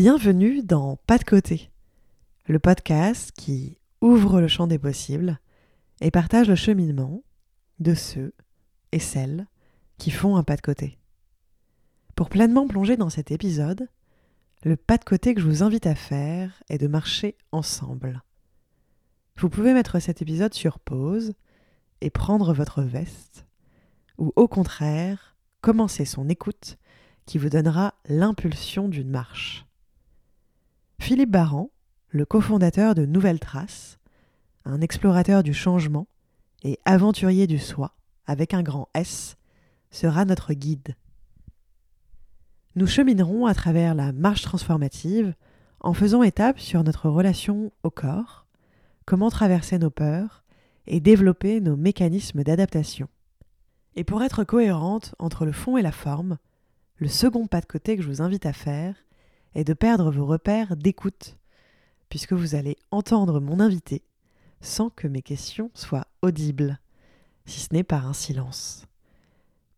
Bienvenue dans Pas de côté, le podcast qui ouvre le champ des possibles et partage le cheminement de ceux et celles qui font un pas de côté. Pour pleinement plonger dans cet épisode, le pas de côté que je vous invite à faire est de marcher ensemble. Vous pouvez mettre cet épisode sur pause et prendre votre veste, ou au contraire, commencer son écoute qui vous donnera l'impulsion d'une marche. Philippe Baran, le cofondateur de Nouvelles Traces, un explorateur du changement et aventurier du soi, avec un grand S, sera notre guide. Nous cheminerons à travers la marche transformative en faisant étape sur notre relation au corps, comment traverser nos peurs et développer nos mécanismes d'adaptation. Et pour être cohérente entre le fond et la forme, le second pas de côté que je vous invite à faire est de perdre vos repères d'écoute, puisque vous allez entendre mon invité sans que mes questions soient audibles, si ce n'est par un silence.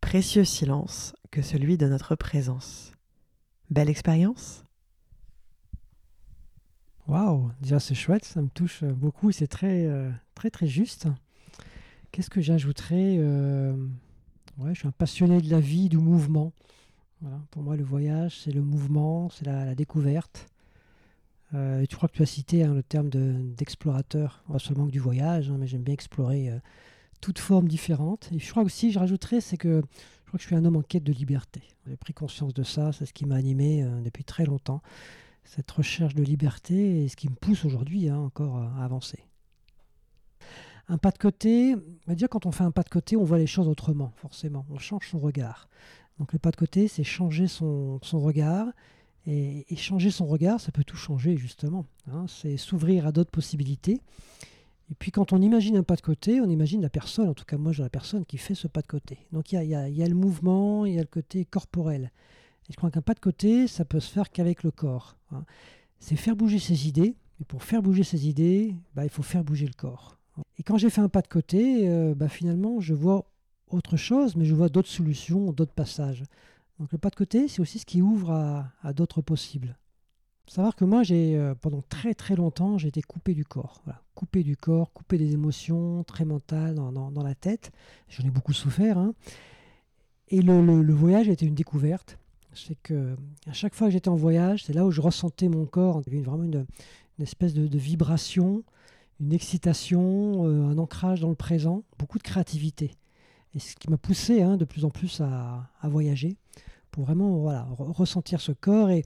Précieux silence que celui de notre présence. Belle expérience Waouh, déjà c'est chouette, ça me touche beaucoup, c'est très, euh, très très juste. Qu'est-ce que j'ajouterais euh, Je suis un passionné de la vie, du mouvement. Pour moi, le voyage, c'est le mouvement, c'est la, découverte. Euh, tu crois que tu as cité hein, le terme d'explorateur, pas seulement que du voyage, hein, mais j'aime bien explorer toutes formes différentes. Et je crois aussi, je rajouterais, c'est que je crois que je suis un homme en quête de liberté. J'ai pris conscience de ça, c'est ce qui m'a animé depuis très longtemps cette recherche de liberté est ce qui me pousse aujourd'hui hein, encore à avancer. Un pas de côté, on va dire quand on fait un pas de côté, on voit les choses autrement, forcément. On change son regard. Donc le pas de côté, c'est changer son, regard. Et, changer son regard, ça peut tout changer justement. Hein. c'est s'ouvrir à d'autres possibilités. Et puis quand on imagine un pas de côté, on imagine la personne, en tout cas moi j'ai la personne qui fait ce pas de côté. Donc il y a, le mouvement, il y a le côté corporel je crois qu'un pas de côté, ça peut se faire qu'avec le corps. Hein. C'est faire bouger ses idées. Et pour faire bouger ses idées, bah, il faut faire bouger le corps. Et quand j'ai fait un pas de côté, euh, bah, finalement, je vois autre chose, mais je vois d'autres solutions, d'autres passages. Donc le pas de côté, c'est aussi ce qui ouvre à, d'autres possibles. Savoir que moi, j'ai euh, pendant très très longtemps, j'ai été coupé du corps. Coupé du corps, coupé des émotions, très mental dans, la tête. J'en ai beaucoup souffert. Hein. Et le, le voyage a été une découverte c'est que à chaque fois que j'étais en voyage, c'est là où je ressentais mon corps. Il y avait vraiment une, espèce de, vibration, une excitation, euh, un ancrage dans le présent, beaucoup de créativité. Et ce qui m'a poussé hein, de plus en plus à, voyager pour vraiment voilà, ressentir ce corps. Et,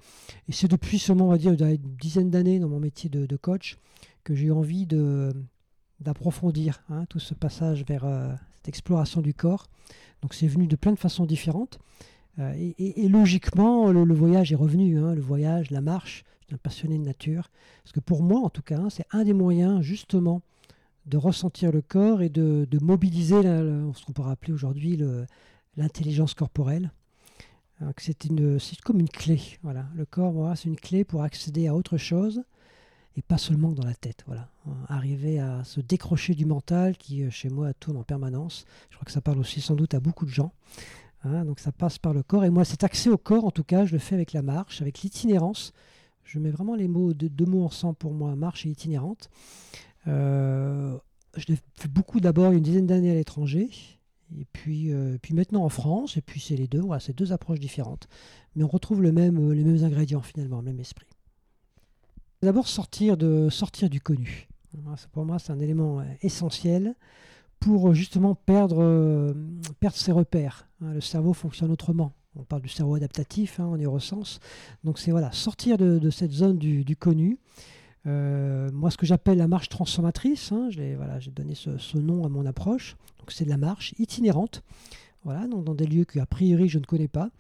c'est depuis seulement, on va dire, une dizaine d'années dans mon métier de, coach que j'ai eu envie d'approfondir hein, tout ce passage vers euh, cette exploration du corps. Donc c'est venu de plein de façons différentes. Euh, et, logiquement, le, voyage est revenu. Hein, le voyage, la marche. Je suis un passionné de nature. Parce que pour moi, en tout cas, c'est un des moyens justement de ressentir le corps et de, mobiliser ce qu'on pourrait appeler aujourd'hui l'intelligence corporelle. C'est comme une clé. Voilà. Le corps, c'est une clé pour accéder à autre chose et pas seulement dans la tête. Voilà. Arriver à se décrocher du mental qui, euh, chez moi, tourne en permanence. Je crois que ça parle aussi sans doute à beaucoup de gens. Hein, donc ça passe par le corps. Et moi, cet accès au corps, en tout cas, je le fais avec la marche, avec l'itinérance. Je mets vraiment les mots, deux, mots ensemble pour moi, marche et itinérante. Euh, je l'ai fait beaucoup d'abord une dizaine d'années à l'étranger. Et puis, euh, puis maintenant en France, et puis c'est les deux, voilà, c'est deux approches différentes. Mais on retrouve le même, euh, les mêmes ingrédients finalement, le même esprit. D'abord sortir, de, sortir du connu. Pour moi, c'est un élément essentiel pour justement perdre, perdre ses repères. Hein. le cerveau fonctionne autrement. On parle du cerveau adaptatif hein, en neurosciences. Donc c'est voilà, sortir de, cette zone du, connu. Euh, moi, ce que j'appelle la marche transformatrice, hein, j'ai donné ce, nom à mon approche. C'est de la marche itinérante, voilà, dans des lieux que a priori je ne connais pas,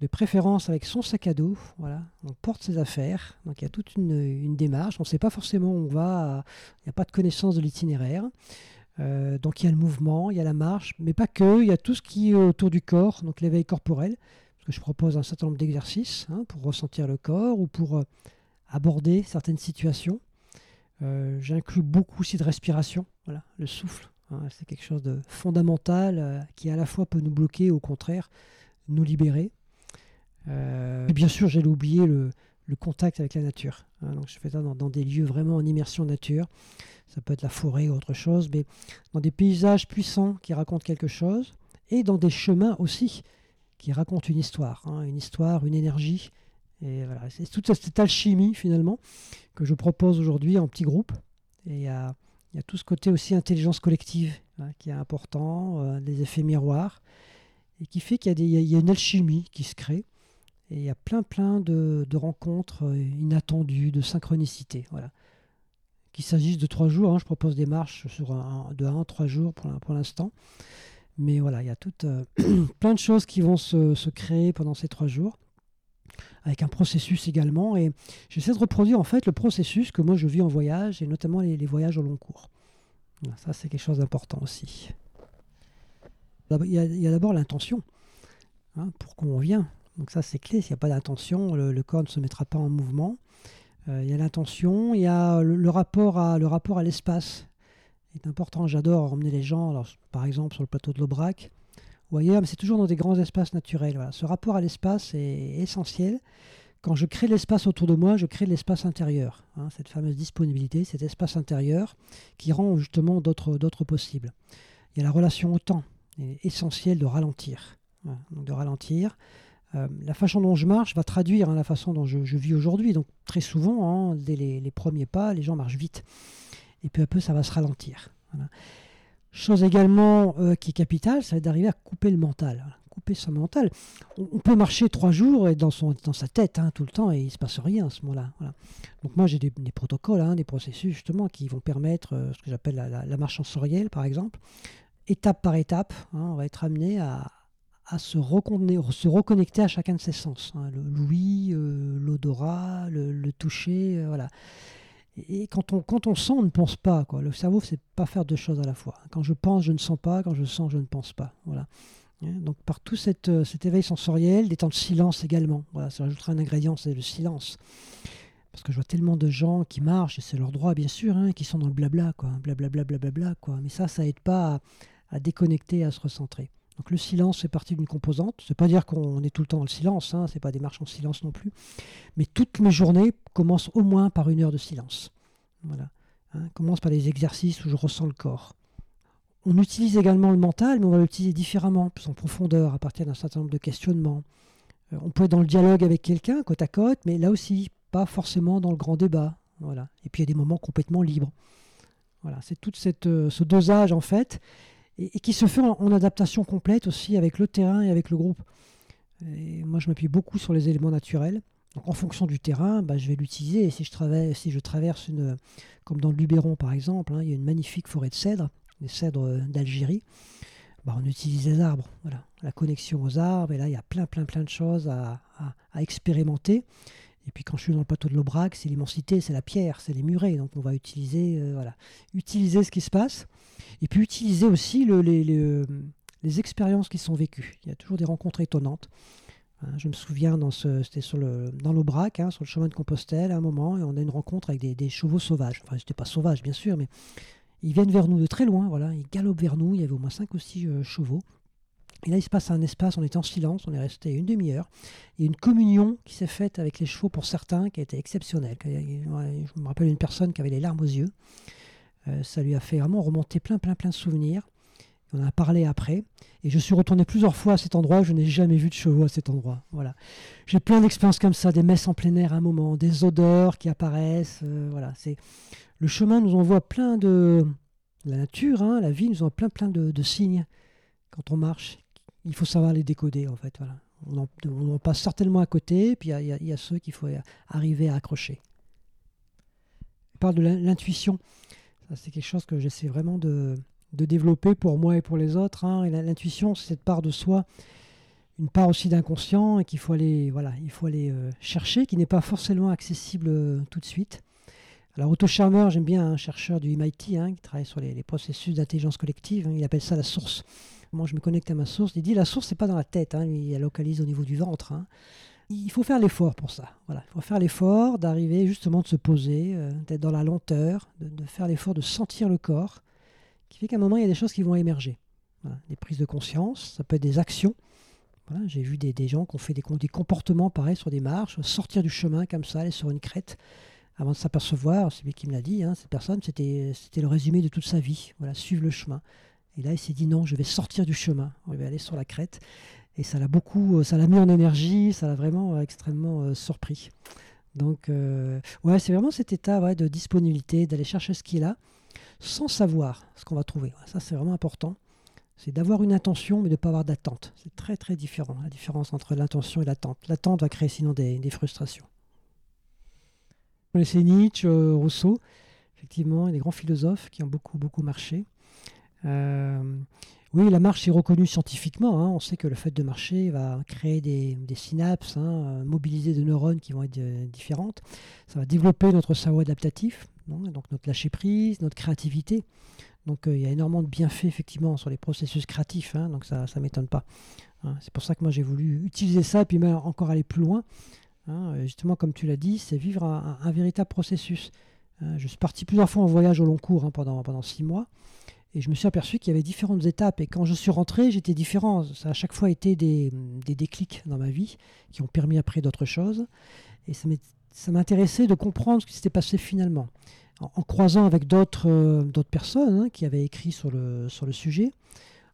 de préférence avec son sac à dos. Voilà, on porte ses affaires. Donc il y a toute une, une démarche. On ne sait pas forcément où on va. Il n'y a pas de connaissance de l'itinéraire. Euh, donc il y a le mouvement, il y a la marche, mais pas que, il y a tout ce qui est autour du corps, donc l'éveil corporel, parce que je propose un certain nombre d'exercices hein, pour ressentir le corps ou pour euh, aborder certaines situations. Euh, J'inclus beaucoup aussi de respiration, voilà, le souffle, hein, c'est quelque chose de fondamental qui à la fois peut nous bloquer, au contraire, nous libérer. et bien sûr, j'allais oublier le, le contact avec la nature. Hein. donc je fais ça dans, des lieux vraiment en immersion nature. Ça peut être la forêt ou autre chose, mais dans des paysages puissants qui racontent quelque chose et dans des chemins aussi qui racontent une histoire, hein. une histoire, une énergie. C'est toute cette alchimie finalement que je propose aujourd'hui en petit groupe. Et il y a, tout ce côté aussi intelligence collective hein, qui est important, euh, des effets miroirs, et qui fait qu'il y, a une alchimie qui se crée. Et il y a plein plein de, rencontres euh, inattendues, de synchronicité. Voilà. Qu'il s'agisse de trois jours, hein, je propose des marches sur un, de 1 à 3 jours pour, l'instant. Mais voilà, il y a euh, plein de choses qui vont se, créer pendant ces trois jours, avec un processus également. Et j'essaie de reproduire en fait le processus que moi je vis en voyage, et notamment les, voyages au long cours. ça, c'est quelque chose d'important aussi. Il y a, d'abord l'intention. Hein, pourquoi on vient donc ça c'est clé, s'il n'y a pas d'intention, le, corps ne se mettra pas en mouvement. Euh, il y a l'intention, il y a le, rapport à le rapport à l'espace. C'est important, j'adore emmener les gens, par exemple sur le plateau de l'Aubrac ou ailleurs, mais c'est toujours dans des grands espaces naturels. Ce rapport à l'espace est essentiel. Quand je crée l'espace autour de moi, je crée l'espace intérieur. Hein, cette fameuse disponibilité, cet espace intérieur qui rend justement d'autres possibles. Il y a la relation au temps. Il est essentiel de ralentir. de ralentir. Euh, la façon dont je marche va traduire hein, la façon dont je, vis aujourd'hui. Donc très souvent, hein, dès les, premiers pas, les gens marchent vite. Et peu à peu, ça va se ralentir. Chose également euh, qui est capitale, c'est d'arriver à couper le mental. Couper son mental. On, peut marcher trois jours et dans, son, dans sa tête hein, tout le temps et il ne se passe rien à ce moment-là. Donc moi j'ai des, protocoles, des processus justement qui vont permettre euh, ce que j'appelle la, marche sensorielle par exemple. Étape par étape, on va être amené à, se, se reconnecter à chacun de ses sens. Hein, le l'ouïe, euh, l'odorat, le, toucher, euh, voilà. Et quand on, quand on sent, on ne pense pas. Quoi. Le cerveau, c'est pas faire deux choses à la fois. Quand je pense, je ne sens pas. Quand je sens, je ne pense pas. Voilà. Hein, donc par tout euh, cet éveil sensoriel, des temps de silence également. Voilà, ça rajoutera un ingrédient, c'est le silence. Parce que je vois tellement de gens qui marchent, et c'est leur droit bien sûr, hein, qui sont dans le blabla, quoi. Blablabla, quoi. Mais ça, ça aide pas à déconnecter, à se recentrer. Donc le silence fait partie d'une composante. C'est pas dire qu'on est tout le temps dans le silence, hein, c'est pas des marches en silence non plus. Mais toutes mes journées commencent au moins par une heure de silence. Voilà. Hein, commence par des exercices où je ressens le corps. On utilise également le mental, mais on va l'utiliser différemment, plus en profondeur, à partir d'un certain nombre de questionnements. Euh, on peut être dans le dialogue avec quelqu'un, côte à côte, mais là aussi, pas forcément dans le grand débat. Voilà. Et puis il y a des moments complètement libres. Voilà, c'est tout cette, euh, ce dosage en fait et, qui se fait en, adaptation complète aussi avec le terrain et avec le groupe. Moi, je m'appuie beaucoup sur les éléments naturels. Donc, en fonction du terrain, bah, je vais l'utiliser. Si je, traverse, si je traverse une, comme dans le Luberon par exemple, hein, il y a une magnifique forêt de cèdres, les cèdres d'Algérie. Bah, on utilise les arbres, voilà, la connexion aux arbres. Et là, il y a plein, plein, plein de choses à expérimenter. Et puis quand je suis dans le plateau de l'Aubrac, c'est l'immensité, c'est la pierre, c'est les murets. Donc on va utiliser, euh, voilà, utiliser ce qui se passe. Et puis utiliser aussi le, les, expériences qui sont vécues. Il y a toujours des rencontres étonnantes. Hein, je me souviens, c'était sur le, dans l'Aubrac, hein, sur le chemin de Compostelle, à un moment, et on a une rencontre avec des, chevaux sauvages. Enfin, c'était pas sauvages, bien sûr, mais ils viennent vers nous de très loin, voilà, ils galopent vers nous. Il y avait au moins 5 ou 6 euh, chevaux. Et là, il se passe un espace, on était en silence, on est resté une demi-heure. Il y a une communion qui s'est faite avec les chevaux pour certains qui a été exceptionnelle. Je me rappelle une personne qui avait les larmes aux yeux. Euh, ça lui a fait vraiment remonter plein, plein, plein de souvenirs. On en a parlé après. Et je suis retourné plusieurs fois à cet endroit. Je n'ai jamais vu de chevaux à cet endroit. Voilà. J'ai plein d'expériences comme ça, des messes en plein air à un moment, des odeurs qui apparaissent. Euh, voilà. C'est le chemin nous envoie plein de la nature, hein, la vie nous envoie plein, plein de signes quand on marche il faut savoir les décoder en fait. Voilà. On, en, passe certainement à côté, puis il y, a ceux qu'il faut arriver à accrocher. On parle de l'intuition. c'est quelque chose que j'essaie vraiment de, développer pour moi et pour les autres. Hein. L'intuition, c'est cette part de soi, une part aussi d'inconscient, et qu'il faut aller, voilà, il faut aller euh, chercher, qui n'est pas forcément accessible euh, tout de suite. Alors Otto j'aime bien un chercheur du MIT hein, qui travaille sur les, processus d'intelligence collective. Hein. il appelle ça la source. Moi, je me connecte à ma source. Il dit la source, c'est pas dans la tête. Hein, la localise au niveau du ventre. Hein. Il faut faire l'effort pour ça. Il faut faire l'effort d'arriver justement de se poser, euh, d'être dans la lenteur, de, faire l'effort de sentir le corps, qui fait qu'à un moment, il y a des choses qui vont émerger. des prises de conscience, ça peut être des actions. J'ai vu des, des, gens qui ont fait des, des, comportements pareils sur des marches, sortir du chemin comme ça, aller sur une crête, avant de s'apercevoir, c'est lui qui me l'a dit, hein, cette personne, c'était le résumé de toute sa vie, voilà, suivre le chemin. Et là, il s'est dit non, je vais sortir du chemin, je vais aller sur la crête. Et ça l'a beaucoup, ça l'a mis en énergie, ça l'a vraiment extrêmement euh, surpris. Donc, euh, ouais, c'est vraiment cet état ouais, de disponibilité, d'aller chercher ce qui est là, sans savoir ce qu'on va trouver. Ça, c'est vraiment important. C'est d'avoir une intention, mais de ne pas avoir d'attente. C'est très, très différent, la différence entre l'intention et l'attente. L'attente va créer sinon des, frustrations. On laissait Nietzsche, euh, Rousseau, effectivement, des grands philosophes qui ont beaucoup, beaucoup marché. Euh, oui, la marche est reconnue scientifiquement. Hein. On sait que le fait de marcher va créer des, synapses, hein, mobiliser des neurones qui vont être euh, différentes. Ça va développer notre cerveau adaptatif, donc notre lâcher prise, notre créativité. Donc il y a énormément de bienfaits effectivement sur les processus créatifs, hein, donc ça ne m'étonne pas. C'est pour ça que moi j'ai voulu utiliser ça et puis même encore aller plus loin. Justement, comme tu l'as dit, c'est vivre un, véritable processus. je suis parti plusieurs fois en voyage au long cours pendant, pendant six mois. Et je me suis aperçu qu'il y avait différentes étapes. Et quand je suis rentré, j'étais différent. Ça a chaque fois été des, des déclics dans ma vie qui ont permis après d'autres choses. Et ça m'intéressait de comprendre ce qui s'était passé finalement. En, croisant avec d'autres euh, personnes hein, qui avaient écrit sur le, sur le sujet,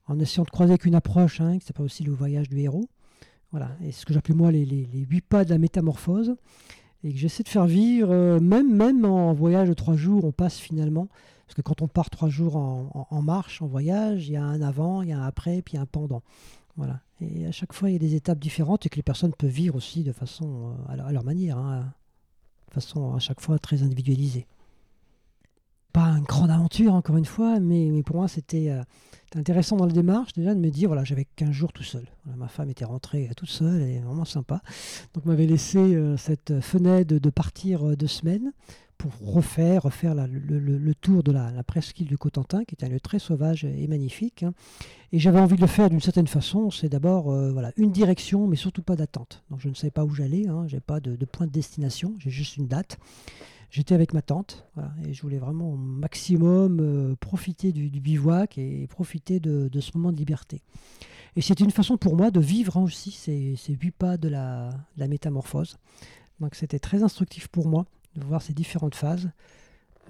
en essayant de croiser avec une approche hein, qui s'appelle aussi le voyage du héros. Voilà. Et ce que j'appelle moi les, les, huit pas de la métamorphose. Et que j'essaie de faire vivre, euh, même, même en voyage de trois jours, on passe finalement parce que quand on part trois jours en, marche, en voyage, il y a un avant, il y a un après, puis un pendant. Voilà. Et à chaque fois, il y a des étapes différentes et que les personnes peuvent vivre aussi de façon euh, à leur, manière, hein, de façon à chaque fois très individualisée. Pas une grande aventure, encore une fois, mais, pour moi, c'était euh, intéressant dans la démarche déjà de me dire voilà, j'avais 15 jours tout seul. ma femme était rentrée toute seule, et vraiment sympa. Donc, m'avait laissé euh, cette fenêtre de partir deux semaines pour refaire, refaire le, tour de la, presqu'île du Cotentin, qui est un lieu très sauvage et magnifique. Hein. Et j'avais envie de le faire d'une certaine façon. C'est d'abord euh, voilà, une direction, mais surtout pas d'attente. Donc je ne savais pas où j'allais, hein. pas de, point de destination, j'ai juste une date. J'étais avec ma tante et je voulais vraiment au maximum euh, profiter du, bivouac et profiter de, ce moment de liberté. Et c'était une façon pour moi de vivre hein, aussi ces, huit pas de la, de la métamorphose. Donc c'était très instructif pour moi de voir ces différentes phases,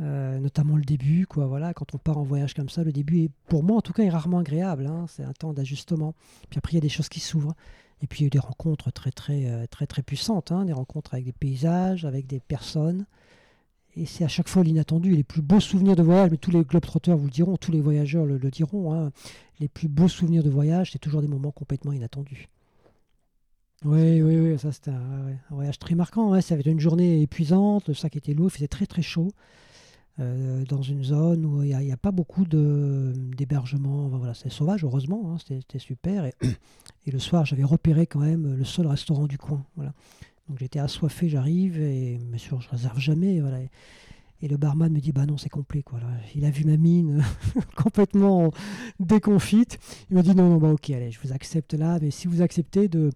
euh, notamment le début. Quoi, voilà, quand on part en voyage comme ça, le début, est, pour moi en tout cas, est rarement agréable. Hein. c'est un temps d'ajustement. Puis après, il y a des choses qui s'ouvrent. Et puis il y a eu des rencontres très très euh, très très puissantes, hein. des rencontres avec des paysages, avec des personnes. Et c'est à chaque fois l'inattendu. Les plus beaux souvenirs de voyage, mais tous les globetrotters vous le diront, tous les voyageurs le, diront, hein. les plus beaux souvenirs de voyage, c'est toujours des moments complètement inattendus. Oui, oui, oui, ça c'était un, voyage très marquant. Ouais. Ça avait été une journée épuisante, le sac était lourd, il faisait très très chaud. Euh, dans une zone où il n'y a, pas beaucoup d'hébergement. voilà, c'est sauvage, heureusement, hein, c'était super. Et, et, le soir, j'avais repéré quand même le seul restaurant du coin. Voilà. Donc j'étais assoiffé, j'arrive, et bien sûr, je réserve jamais. Voilà. Et le barman me dit Bah non, c'est complet. Il a vu ma mine complètement déconfite. Il me dit Non, non, bah ok, allez, je vous accepte là, mais si vous acceptez de,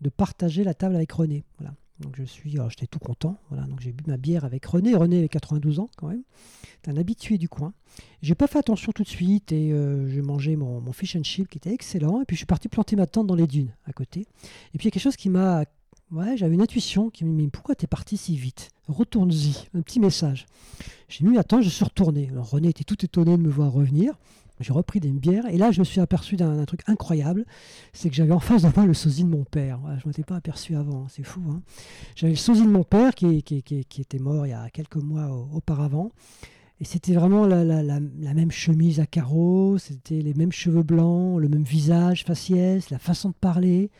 de partager la table avec René. Voilà. Donc je suis, j'étais tout content. Voilà, donc j'ai bu ma bière avec René. René avait 92 ans quand même. C'est un habitué du coin. J'ai pas fait attention tout de suite et euh, j'ai mangé mon, mon, fish and chip qui était excellent. Et puis je suis parti planter ma tente dans les dunes à côté. Et puis il y a quelque chose qui m'a, ouais, j'avais une intuition qui me dit pourquoi t'es parti si vite? Retourne-y. Un petit message. J'ai mis attends, je suis retourné. René était tout étonné de me voir revenir. J'ai repris des bières et là je me suis aperçu d'un truc incroyable, c'est que j'avais en face de moi le sosie de mon père. je ne m'étais pas aperçu avant, c'est fou. Hein. J'avais le sosie de mon père qui, qui, était mort il y a quelques mois auparavant. Et c'était vraiment la, même chemise à carreaux, c'était les mêmes cheveux blancs, le même visage faciès, la façon de parler.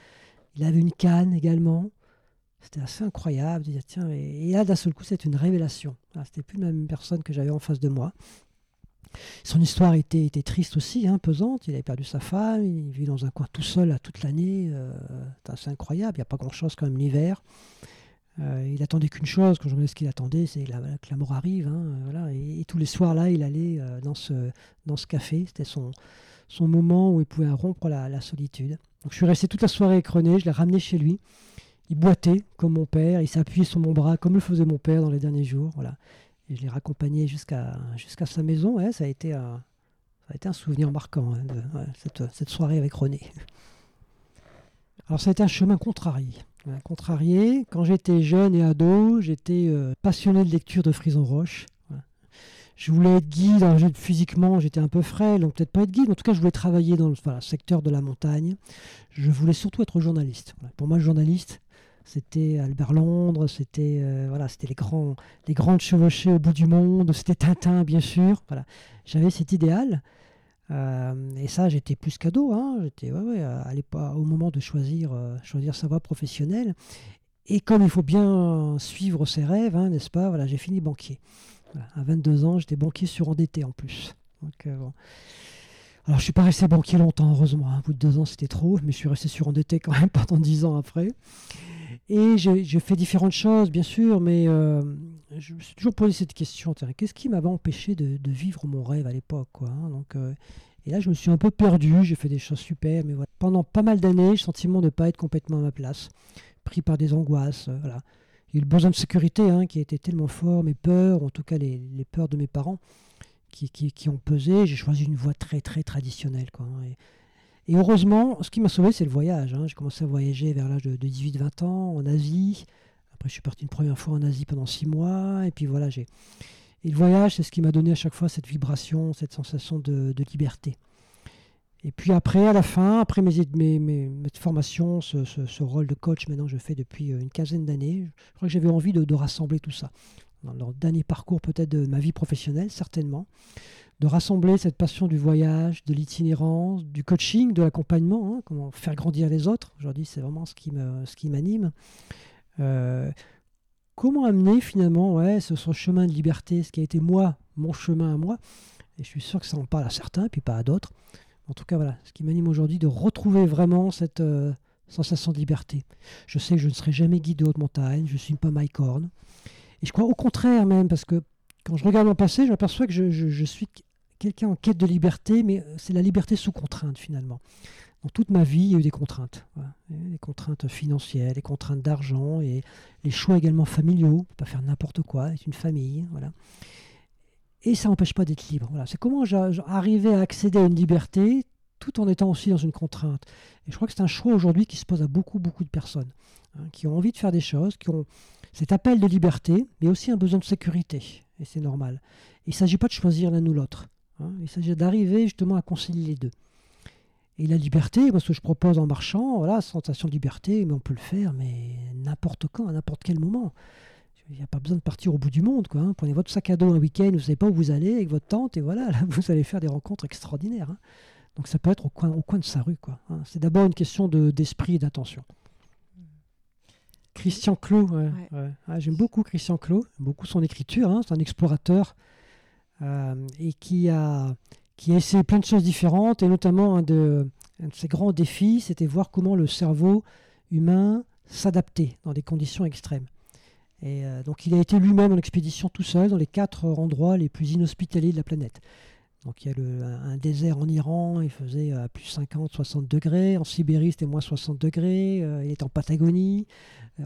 Il avait une canne également. C'était assez incroyable tiens, et, là d'un seul coup c'est une révélation. C'était plus la même personne que j'avais en face de moi. Son histoire était, était triste aussi, hein, pesante. Il avait perdu sa femme, il vit dans un coin tout seul toute l'année. Euh, c'est assez incroyable, il n'y a pas grand-chose quand même l'hiver. Euh, il attendait qu'une chose, quand je me ce qu'il attendait, c'est que la mort arrive. Hein, voilà. et, tous les soirs, là, il allait euh, dans, ce, dans ce café. C'était son, son moment où il pouvait rompre la, solitude. Donc je suis resté toute la soirée avec je l'ai ramené chez lui. Il boitait comme mon père, il s'appuyait sur mon bras comme le faisait mon père dans les derniers jours. Voilà je l'ai raccompagné jusqu'à jusqu'à sa maison. Ouais, ça, a été un, ça a été un souvenir marquant, hein, cette, cette, soirée avec René. Alors ça a été un chemin contrarié. contrarié. Quand j'étais jeune et ado, j'étais euh, passionné de lecture de Frison Roche. Je voulais être guide, physiquement j'étais un peu frêle, donc peut-être pas être guide, en tout cas je voulais travailler dans le secteur de la montagne. Je voulais surtout être journaliste. Pour moi, journaliste, c'était Albert Londres, c'était euh, voilà, c'était les grands, les grandes chevauchées au bout du monde, c'était Tintin bien sûr. Voilà, j'avais cet idéal. Euh, et ça, j'étais plus cadeau. Hein, j'étais ouais, au moment de choisir, euh, choisir sa voie professionnelle. Et comme il faut bien suivre ses rêves, hein, n'est-ce pas Voilà, j'ai fini banquier. à 22 ans, j'étais banquier surendetté en plus. Donc, bon. Alors, je suis pas resté banquier longtemps, heureusement. Hein. Au bout de deux ans, c'était trop, mais je suis resté surendetté quand même pendant dix ans après. Et j'ai fait différentes choses, bien sûr, mais euh, je me suis toujours posé cette question qu'est-ce qui m'avait empêché de, vivre mon rêve à l'époque hein, euh, Et là, je me suis un peu perdu, j'ai fait des choses super, mais voilà. Pendant pas mal d'années, j'ai sentiment de ne pas être complètement à ma place, pris par des angoisses. Euh, voilà. Il y a eu le besoin de sécurité hein, qui a été tellement fort, mes peurs, en tout cas les, peurs de mes parents, qui, ont pesé. J'ai choisi une voie très, très traditionnelle. Hein, heureusement, ce qui m'a sauvé, c'est le voyage. Hein. J'ai commencé à voyager vers l'âge de, 18-20 ans en Asie. Après, je suis parti une première fois en Asie pendant six mois. Et puis voilà, j'ai. Et le voyage, c'est ce qui m'a donné à chaque fois cette vibration, cette sensation de, liberté. Et puis après, à la fin, après mes, formations, ce, rôle de coach, maintenant je fais depuis euh, une quinzaine d'années, je crois que j'avais envie de, de, rassembler tout ça. Dans le dernier parcours peut-être de ma vie professionnelle, certainement de rassembler cette passion du voyage, de l'itinérance, du coaching, de l'accompagnement, hein, comment faire grandir les autres. Aujourd'hui, c'est vraiment ce qui, m'anime. Euh, comment amener finalement ouais, ce, chemin de liberté, ce qui a été moi, mon chemin à moi? Et je suis sûr que ça en parle à certains, puis pas à d'autres. En tout cas, voilà, ce qui m'anime aujourd'hui, de retrouver vraiment cette euh, sensation de liberté. Je sais que je ne serai jamais guide de haute montagne, je ne suis pas Mike Horn. Et je crois au contraire même, parce que quand je regarde mon passé, je m'aperçois que je suis quelqu'un en quête de liberté, mais euh, c'est la liberté sous contrainte finalement. Dans toute ma vie, il y a eu des contraintes. Des contraintes financières, des contraintes d'argent et les choix également familiaux. pas faire n'importe quoi, être une famille. Voilà. Et ça n'empêche pas d'être libre. Voilà. C'est comment j'arrivais à accéder à une liberté tout en étant aussi dans une contrainte. Et je crois que c'est un choix aujourd'hui qui se pose à beaucoup, beaucoup de personnes hein, qui ont envie de faire des choses, qui ont cet appel de liberté, mais aussi un besoin de sécurité. Et c'est normal. il ne s'agit pas de choisir l'un ou l'autre. Hein. Il s'agit d'arriver justement à concilier les deux. Et la liberté, moi ce que je propose en marchant, voilà, sensation de liberté, mais on peut le faire, mais n'importe quand, à n'importe quel moment. Il n'y a pas besoin de partir au bout du monde. Quoi, hein. Prenez votre sac à dos un week-end, vous ne savez pas où vous allez avec votre tante, et voilà, là, vous allez faire des rencontres extraordinaires. Hein. Donc ça peut être au coin, au coin de sa rue. Quoi, C'est d'abord une question de, d'esprit et d'attention. Christian Clot, ah, j'aime beaucoup Christian Clot, beaucoup son écriture. C'est un explorateur et qui a, qui a essayé plein de choses différentes, et notamment un de, ses grands défis, c'était voir comment le cerveau humain s'adaptait dans des conditions extrêmes. Et euh, donc il a été lui-même en expédition tout seul dans les quatre endroits les plus inhospitaliers de la planète. Donc il y a le, un, désert en Iran, il faisait à plus 50-60 degrés. En Sibérie, c'était moins 60 degrés. Euh, il est en Patagonie,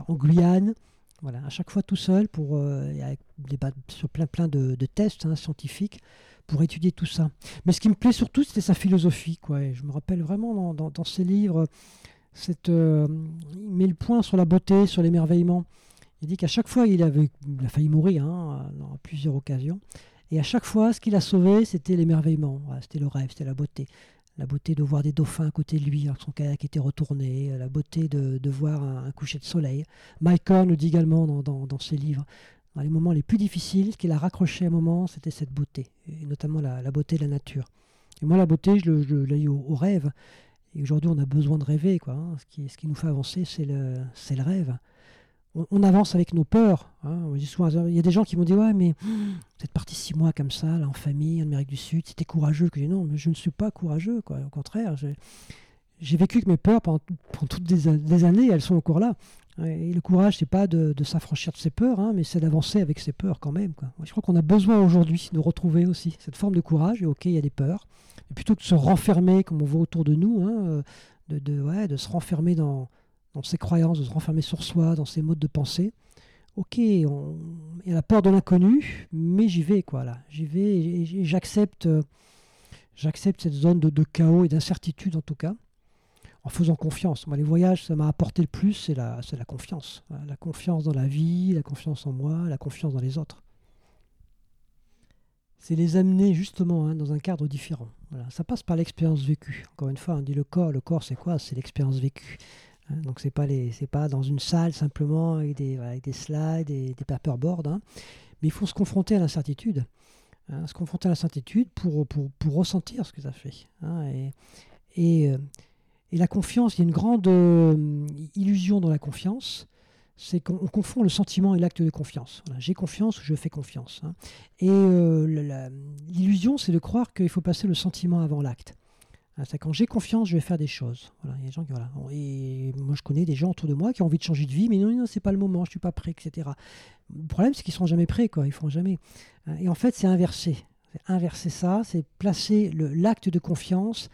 en Guyane. Voilà, à chaque fois tout seul, pour, euh, avec des, sur plein, plein de, tests hein, scientifiques pour étudier tout ça. Mais ce qui me plaît surtout, c'était sa philosophie. Quoi. Je me rappelle vraiment dans, ses livres, cette, euh, il met le point sur la beauté, sur l'émerveillement. Il dit qu'à chaque fois, il, avait, a failli mourir hein, plusieurs occasions. Et à chaque fois, ce qu'il a sauvé, c'était l'émerveillement. c'était le rêve, c'était la beauté la beauté de voir des dauphins à côté de lui alors que son kayak était retourné, la beauté de, voir un, coucher de soleil. Horn le dit également dans, ses livres. Dans les moments les plus difficiles, qu'il a raccroché à un moment, c'était cette beauté, et notamment la, beauté de la nature. Et moi, la beauté, je, l'ai eu au, rêve. Et aujourd'hui, on a besoin de rêver. Quoi, hein. ce, qui, ce qui nous fait avancer, c'est le, le rêve on, avance avec nos peurs. Hein. il y a des gens qui m'ont dit Ouais, mais vous êtes parti six mois comme ça, là, en famille, en Amérique du Sud, c'était courageux. Que non, mais je ne suis pas courageux. Quoi. Au contraire, j'ai vécu avec mes peurs pendant, toutes des, années, elles sont encore là. Et le courage, c'est pas de, s'affranchir de ses peurs, hein, mais c'est d'avancer avec ses peurs quand même. Je crois qu'on a besoin aujourd'hui de retrouver aussi cette forme de courage. Et ok, il y a des peurs. Et plutôt que de se renfermer, comme on voit autour de nous, hein, euh, de, de se renfermer dans, dans ses croyances, de se renfermer sur soi, dans ses modes de pensée. Ok, il y a la peur de l'inconnu, mais j'y vais, quoi, là. J'y vais et j'accepte, j'accepte cette zone de, chaos et d'incertitude, en tout cas. en faisant confiance. Moi, les voyages, ça m'a apporté le plus, c'est la, confiance. La confiance dans la vie, la confiance en moi, la confiance dans les autres. C'est les amener justement hein, dans un cadre différent. Ça passe par l'expérience vécue. Encore une fois, on dit le corps. Le corps, c'est quoi? C'est l'expérience vécue. Hein. donc c'est pas les, c'est pas dans une salle simplement avec des, avec des slides et des paperboards. Hein. Mais il faut se confronter à l'incertitude. se confronter à l'incertitude pour, pour, pour, ressentir ce que ça fait. et, et euh, et la confiance, il y a une grande euh, illusion dans la confiance, c'est qu'on confond le sentiment et l'acte de confiance. J'ai confiance ou je fais confiance. Hein. Et euh, l'illusion, c'est de croire qu'il faut passer le sentiment avant l'acte. C'est quand j'ai confiance, je vais faire des choses. Voilà, il y a des gens qui, voilà. Et moi, je connais des gens autour de moi qui ont envie de changer de vie, mais non, non c'est pas le moment, je suis pas prêt, etc. Le problème, c'est qu'ils seront jamais prêts, quoi. Ils feront jamais. Hein. Et en fait, c'est inversé. Inverser ça, c'est placer l'acte de confiance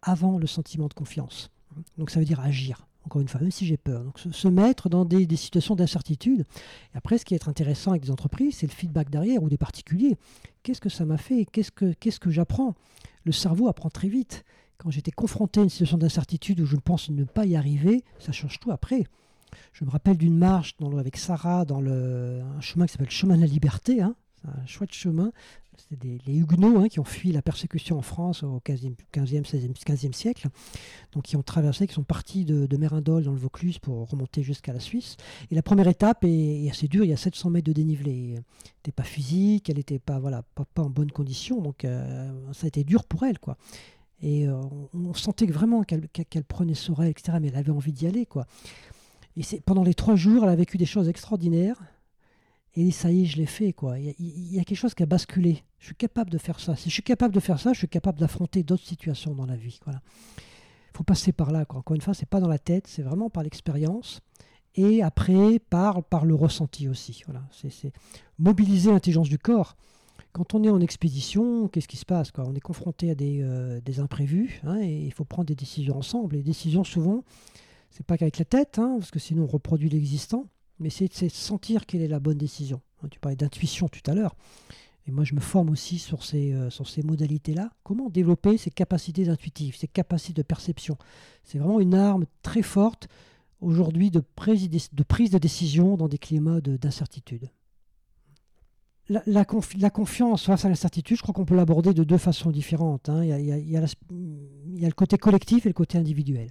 avant le sentiment de confiance. Donc ça veut dire agir, encore une fois, même si j'ai peur. Donc se, mettre dans des, situations d'incertitude. Et après, ce qui est intéressant avec des entreprises, c'est le feedback derrière ou des particuliers. Qu'est-ce que ça m'a fait Qu'est-ce que, qu'est-ce que j'apprends? Le cerveau apprend très vite. Quand j'étais confronté à une situation d'incertitude où je pense ne pas y arriver, ça change tout après. Je me rappelle d'une marche avec Sarah dans le, un chemin qui s'appelle Chemin de la Liberté, hein, un chouette chemin c'est les Huguenots hein, qui ont fui la persécution en France au 15e, 16e, 15e siècle, donc qui ont traversé, qui sont partis de, de Mérindol dans le Vaucluse pour remonter jusqu'à la Suisse. Et la première étape est, assez dure, il y a 700 mètres de dénivelé. Elle n'était pas physique, elle n'était pas, voilà, pas, en bonne condition, donc euh, ça a été dur pour elle. quoi. Et euh, on, sentait vraiment qu'elle prenait sur elle, etc., mais elle avait envie d'y aller. quoi. Et pendant les trois jours, elle a vécu des choses extraordinaires. Et ça y est, je l'ai fait. quoi. Il y, a, quelque chose qui a basculé. Je suis capable de faire ça. Si je suis capable de faire ça, je suis capable d'affronter d'autres situations dans la vie. Voilà. Il faut passer par là. Quoi. Encore une fois, c'est pas dans la tête, c'est vraiment par l'expérience. Et après, par, par le ressenti aussi. Voilà. C'est mobiliser l'intelligence du corps. Quand on est en expédition, qu'est-ce qui se passe On est confronté à des, euh, imprévus hein, et il faut prendre des décisions ensemble. Les décisions, souvent, c'est pas qu'avec la tête, hein, parce que sinon on reproduit l'existant mais c'est de sentir quelle est la bonne décision. Hein, tu parlais d'intuition tout à l'heure. Et moi, je me forme aussi sur ces, euh, modalités-là. Comment développer ces capacités intuitives, ces capacités de perception? C'est vraiment une arme très forte aujourd'hui de prise de décision dans des climats d'incertitude. La, confiance face à l'incertitude, je crois qu'on peut l'aborder de deux façons différentes. Il, y a, le côté collectif et le côté individuel.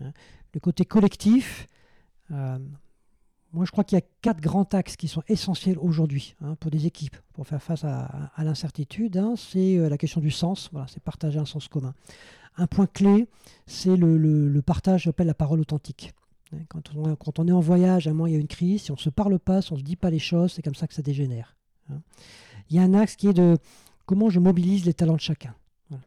Hein. Le côté collectif, euh, moi, je crois qu'il y a quatre grands axes qui sont essentiels aujourd'hui hein, pour des équipes, pour faire face à, l'incertitude. Hein. c'est euh, la question du sens, voilà, c'est partager un sens commun. Un point clé, c'est le, partage, j'appelle la parole authentique. Quand on, quand on, est en voyage, à un moment il y a une crise, si on ne se parle pas, si on ne se dit pas les choses, c'est comme ça que ça dégénère. Il y a un axe qui est de comment je mobilise les talents de chacun.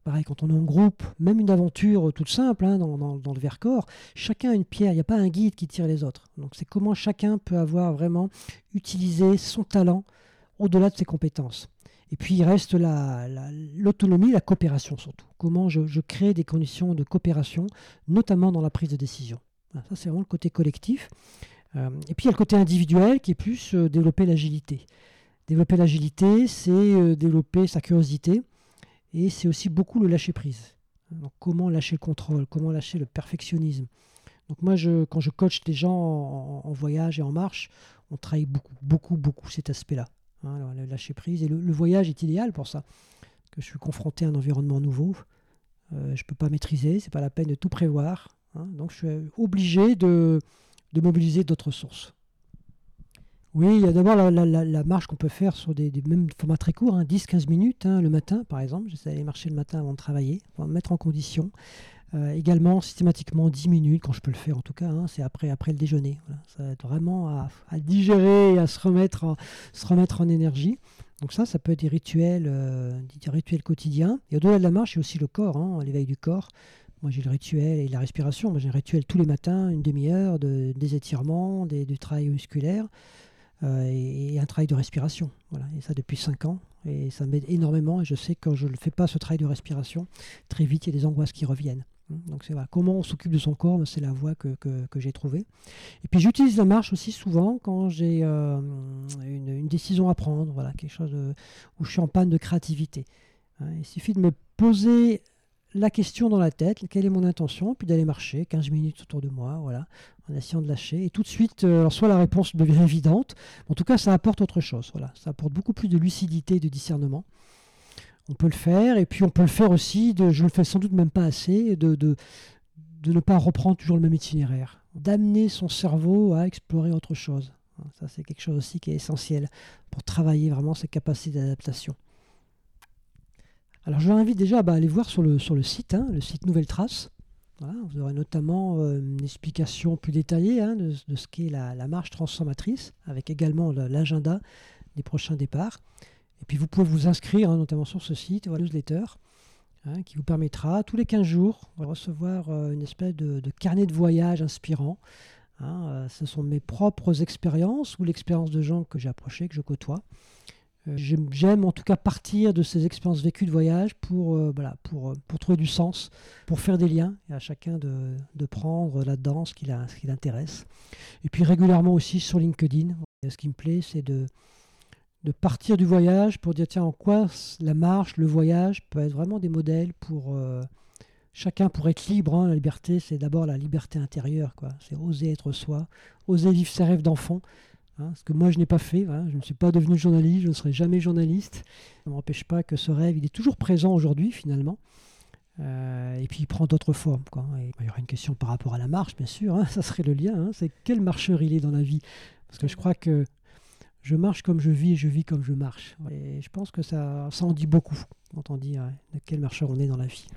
Pareil, quand on est en groupe, même une aventure toute simple hein, dans, le Vercors, chacun a une pierre, il n'y a pas un guide qui tire les autres. Donc c'est comment chacun peut avoir vraiment utilisé son talent au-delà de ses compétences. Et puis il reste l'autonomie, la, coopération surtout. Comment je, crée des conditions de coopération, notamment dans la prise de décision. ça c'est vraiment le côté collectif. Euh, et puis il y a le côté individuel qui est plus euh, développer l'agilité. Développer l'agilité, c'est euh, développer sa curiosité, et c'est aussi beaucoup le lâcher prise. Donc, comment lâcher le contrôle, comment lâcher le perfectionnisme. Donc moi, je, quand je coach des gens en, voyage et en marche, on travaille beaucoup, beaucoup, beaucoup cet aspect-là. Hein, le lâcher prise. Et le, voyage est idéal pour ça. Que je suis confronté à un environnement nouveau. Euh, je ne peux pas maîtriser, c'est pas la peine de tout prévoir. Hein. donc je suis obligé de, de mobiliser d'autres sources. Oui, il y a d'abord la, marche qu'on peut faire sur des, mêmes formats très courts, 10-15 hein, minutes hein, le matin par exemple. J'essaie d'aller marcher le matin avant de travailler, pour me mettre en condition. Euh, également systématiquement 10 minutes, quand je peux le faire en tout cas, hein, c'est après, le déjeuner. Ça va être vraiment à, digérer et à se remettre, en, se remettre en énergie. Donc ça, ça peut être des rituels, euh, des rituels quotidiens. Et au-delà de la marche, il y a aussi le corps, l'éveil du corps. Moi, j'ai le rituel et la respiration. Moi, j'ai un rituel tous les matins, une demi-heure, de, des étirements, des, du travail musculaire. Euh, et, un travail de respiration. Voilà. Et ça depuis 5 ans. Et ça m'aide énormément. Et je sais que quand je ne fais pas ce travail de respiration, très vite, il y a des angoisses qui reviennent. Donc c'est voilà, comment on s'occupe de son corps, c'est la voie que, que, j'ai trouvée. Et puis j'utilise la marche aussi souvent quand j'ai euh, une, décision à prendre, voilà, quelque chose où je suis en panne de créativité. Hein, il suffit de me poser la question dans la tête, quelle est mon intention, puis d'aller marcher 15 minutes autour de moi, voilà, en essayant de lâcher. Et tout de suite, euh, soit la réponse devient évidente, en tout cas, ça apporte autre chose. Voilà, ça apporte beaucoup plus de lucidité et de discernement. On peut le faire, et puis on peut le faire aussi, de, je le fais sans doute même pas assez, de, de, de ne pas reprendre toujours le même itinéraire, d'amener son cerveau à explorer autre chose. Ça, c'est quelque chose aussi qui est essentiel pour travailler vraiment ses capacités d'adaptation. Alors je vous invite déjà à aller voir sur le, site, hein, le site Nouvelle Trace. vous aurez notamment euh, une explication plus détaillée hein, de, ce qu'est la, marche transformatrice, avec également l'agenda des prochains départs. Et puis vous pouvez vous inscrire hein, notamment sur ce site, la newsletter, qui vous permettra tous les 15 jours de recevoir euh, une espèce de, carnet de voyage inspirant. Euh, ce sont mes propres expériences ou l'expérience de gens que j'ai approchés, que je côtoie. Euh, j'aime en tout cas partir de ces expériences vécues de voyage pour, euh, voilà, pour, euh, pour trouver du sens, pour faire des liens, et à chacun de, de prendre là-dedans ce qui l'intéresse. Et puis régulièrement aussi sur LinkedIn, ce qui me plaît, c'est de, de partir du voyage pour dire tiens, en quoi la marche, le voyage peut être vraiment des modèles pour chacun pour être libre. Hein. la liberté, c'est d'abord la liberté intérieure. C'est oser être soi, oser vivre ses rêves d'enfant. Hein, ce que moi je n'ai pas fait, je ne suis pas devenu journaliste, je ne serai jamais journaliste. Ça ne m'empêche pas que ce rêve, il est toujours présent aujourd'hui finalement. Euh, et puis il prend d'autres formes. il y aura une question par rapport à la marche, bien sûr, hein, ça serait le lien. Hein. c'est quel marcheur il est dans la vie? Parce que je crois que je marche comme je vis et je vis comme je marche. Et je pense que ça, ça en dit beaucoup quand on dit de quel marcheur on est dans la vie.